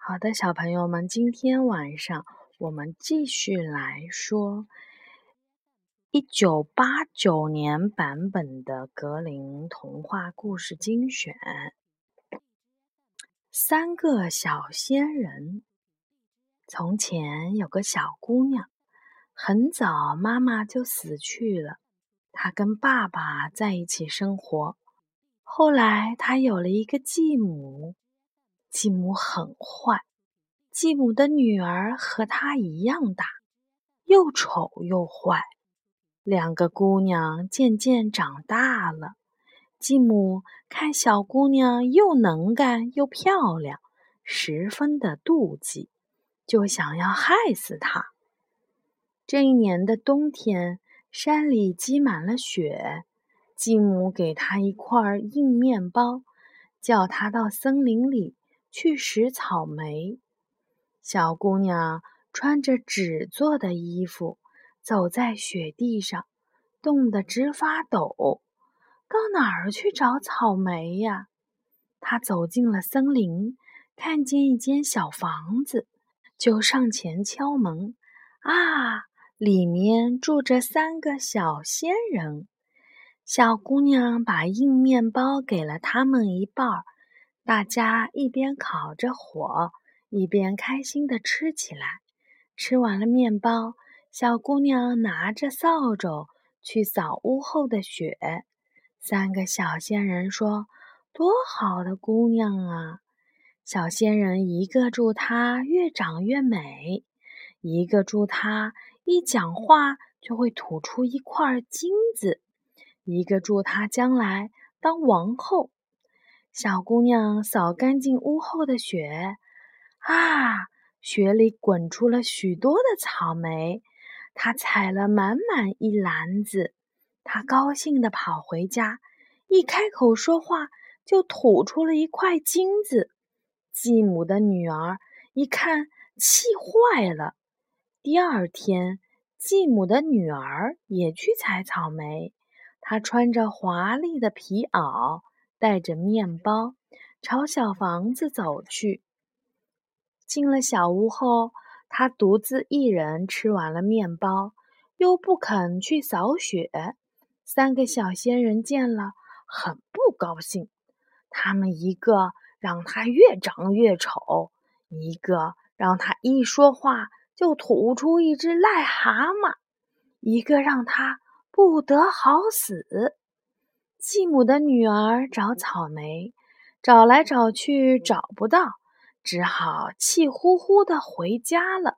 好的，小朋友们，今天晚上我们继续来说一九八九年版本的格林童话故事精选《三个小仙人》。从前有个小姑娘，很早妈妈就死去了，她跟爸爸在一起生活。后来她有了一个继母。继母很坏，继母的女儿和她一样大，又丑又坏。两个姑娘渐渐长大了，继母看小姑娘又能干又漂亮，十分的妒忌，就想要害死她。这一年的冬天，山里积满了雪，继母给她一块硬面包，叫她到森林里。去拾草莓，小姑娘穿着纸做的衣服，走在雪地上，冻得直发抖。到哪儿去找草莓呀？她走进了森林，看见一间小房子，就上前敲门。啊，里面住着三个小仙人。小姑娘把硬面包给了他们一半儿。大家一边烤着火，一边开心地吃起来。吃完了面包，小姑娘拿着扫帚去扫屋后的雪。三个小仙人说：“多好的姑娘啊！”小仙人一个祝她越长越美，一个祝她一讲话就会吐出一块金子，一个祝她将来当王后。小姑娘扫干净屋后的雪，啊，雪里滚出了许多的草莓。她采了满满一篮子，她高兴地跑回家，一开口说话就吐出了一块金子。继母的女儿一看，气坏了。第二天，继母的女儿也去采草莓，她穿着华丽的皮袄。带着面包朝小房子走去。进了小屋后，他独自一人吃完了面包，又不肯去扫雪。三个小仙人见了，很不高兴。他们一个让他越长越丑，一个让他一说话就吐出一只癞蛤蟆，一个让他不得好死。继母的女儿找草莓，找来找去找不到，只好气呼呼的回家了。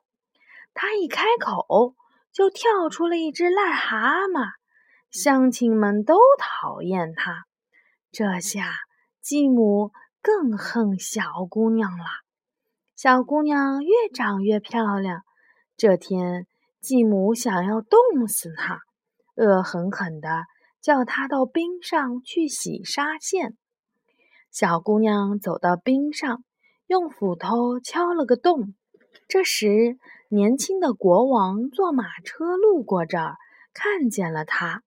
她一开口，就跳出了一只癞蛤蟆，乡亲们都讨厌她。这下继母更恨小姑娘了。小姑娘越长越漂亮，这天继母想要冻死她，恶狠狠的。叫他到冰上去洗纱线。小姑娘走到冰上，用斧头敲了个洞。这时，年轻的国王坐马车路过这儿，看见了她。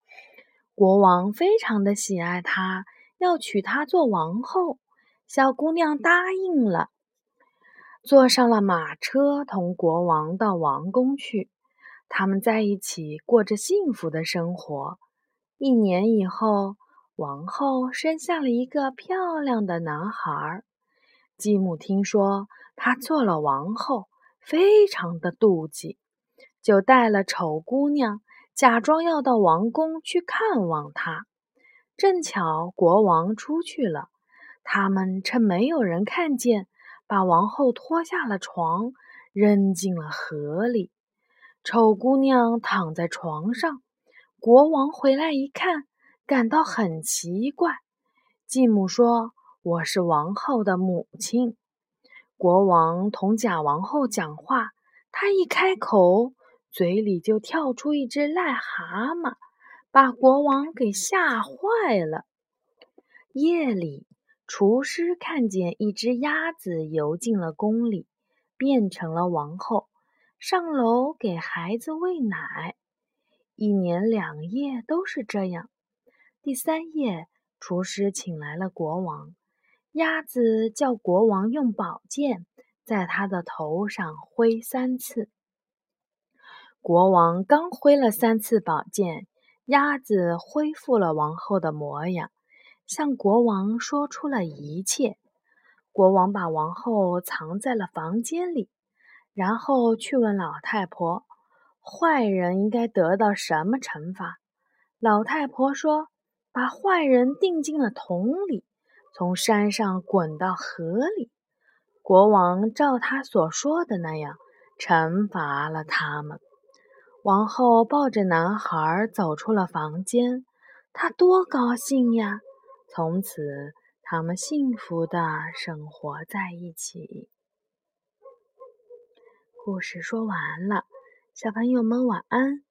国王非常的喜爱她，要娶她做王后。小姑娘答应了，坐上了马车，同国王到王宫去。他们在一起过着幸福的生活。一年以后，王后生下了一个漂亮的男孩。继母听说她做了王后，非常的妒忌，就带了丑姑娘，假装要到王宫去看望她。正巧国王出去了，他们趁没有人看见，把王后拖下了床，扔进了河里。丑姑娘躺在床上。国王回来一看，感到很奇怪。继母说：“我是王后的母亲。”国王同假王后讲话，他一开口，嘴里就跳出一只癞蛤蟆，把国王给吓坏了。夜里，厨师看见一只鸭子游进了宫里，变成了王后，上楼给孩子喂奶。一年两夜都是这样。第三夜，厨师请来了国王。鸭子叫国王用宝剑在他的头上挥三次。国王刚挥了三次宝剑，鸭子恢复了王后的模样，向国王说出了一切。国王把王后藏在了房间里，然后去问老太婆：“坏人应该得到什么惩罚？”老太婆说：“把坏人钉进了桶里，从山上滚到河里。”国王照他所说的那样惩罚了他们。王后抱着男孩走出了房间，她多高兴呀！从此，他们幸福的生活在一起。故事说完了，小朋友们晚安。